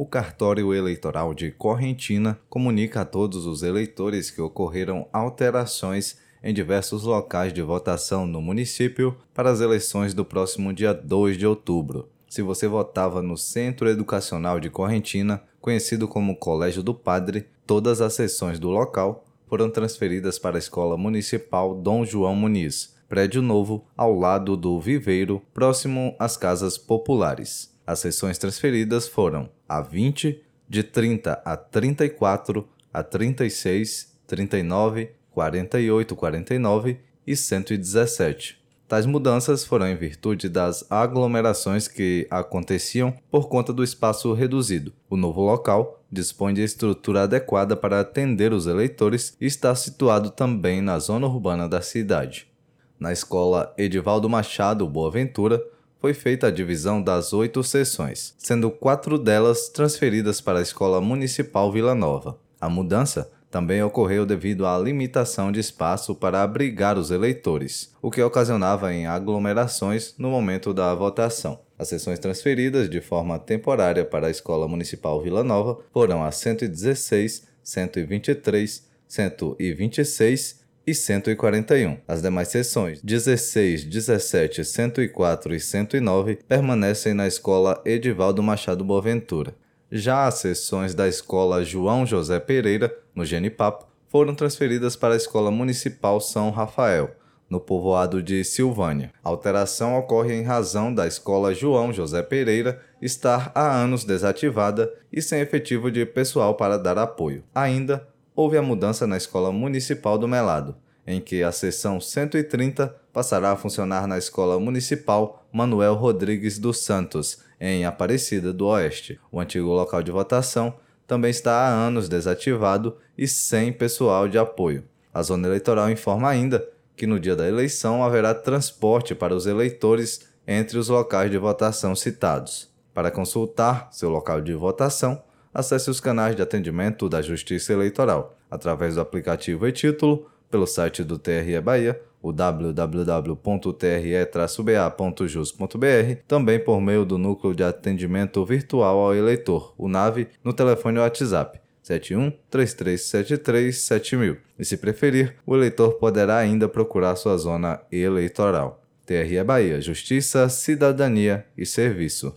O cartório eleitoral de Correntina comunica a todos os eleitores que ocorreram alterações em diversos locais de votação no município para as eleições do próximo dia 2 de outubro. Se você votava no Centro Educacional de Correntina, conhecido como Colégio do Padre, todas as sessões do local foram transferidas para a Escola Municipal Dom João Muniz, prédio novo ao lado do Viveiro, próximo às casas populares. As sessões transferidas foram a 20, de 30 a 34, a 36, 39, 48, 49 e 117. Tais mudanças foram em virtude das aglomerações que aconteciam por conta do espaço reduzido. O novo local dispõe de estrutura adequada para atender os eleitores e está situado também na zona urbana da cidade. Na escola Edivaldo Machado Boaventura, foi feita a divisão das oito sessões, sendo quatro delas transferidas para a Escola Municipal Vila Nova. A mudança também ocorreu devido à limitação de espaço para abrigar os eleitores, o que ocasionava em aglomerações no momento da votação. As sessões transferidas de forma temporária para a Escola Municipal Vila Nova foram a 116, 123, 126 e 141. As demais sessões 16, 17, 104 e 109 permanecem na Escola Edivaldo Machado Boaventura. Já as sessões da Escola João José Pereira, no Genipapo, foram transferidas para a Escola Municipal São Rafael, no povoado de Silvânia. A alteração ocorre em razão da Escola João José Pereira estar há anos desativada e sem efetivo de pessoal para dar apoio. Ainda houve a mudança na Escola Municipal do Melado, em que a seção 130 passará a funcionar na Escola Municipal Manuel Rodrigues dos Santos, em Aparecida do Oeste. O antigo local de votação também está há anos desativado e sem pessoal de apoio. A zona eleitoral informa ainda que no dia da eleição haverá transporte para os eleitores entre os locais de votação citados. Para consultar seu local de votação, acesse os canais de atendimento da Justiça Eleitoral através do aplicativo e título pelo site do TRE Bahia, o www.tre-ba.jus.br, também por meio do Núcleo de Atendimento Virtual ao Eleitor, o NAVE, no telefone WhatsApp 71 3373 7000. E se preferir, o eleitor poderá ainda procurar sua zona eleitoral. TRE Bahia, Justiça, Cidadania e Serviço.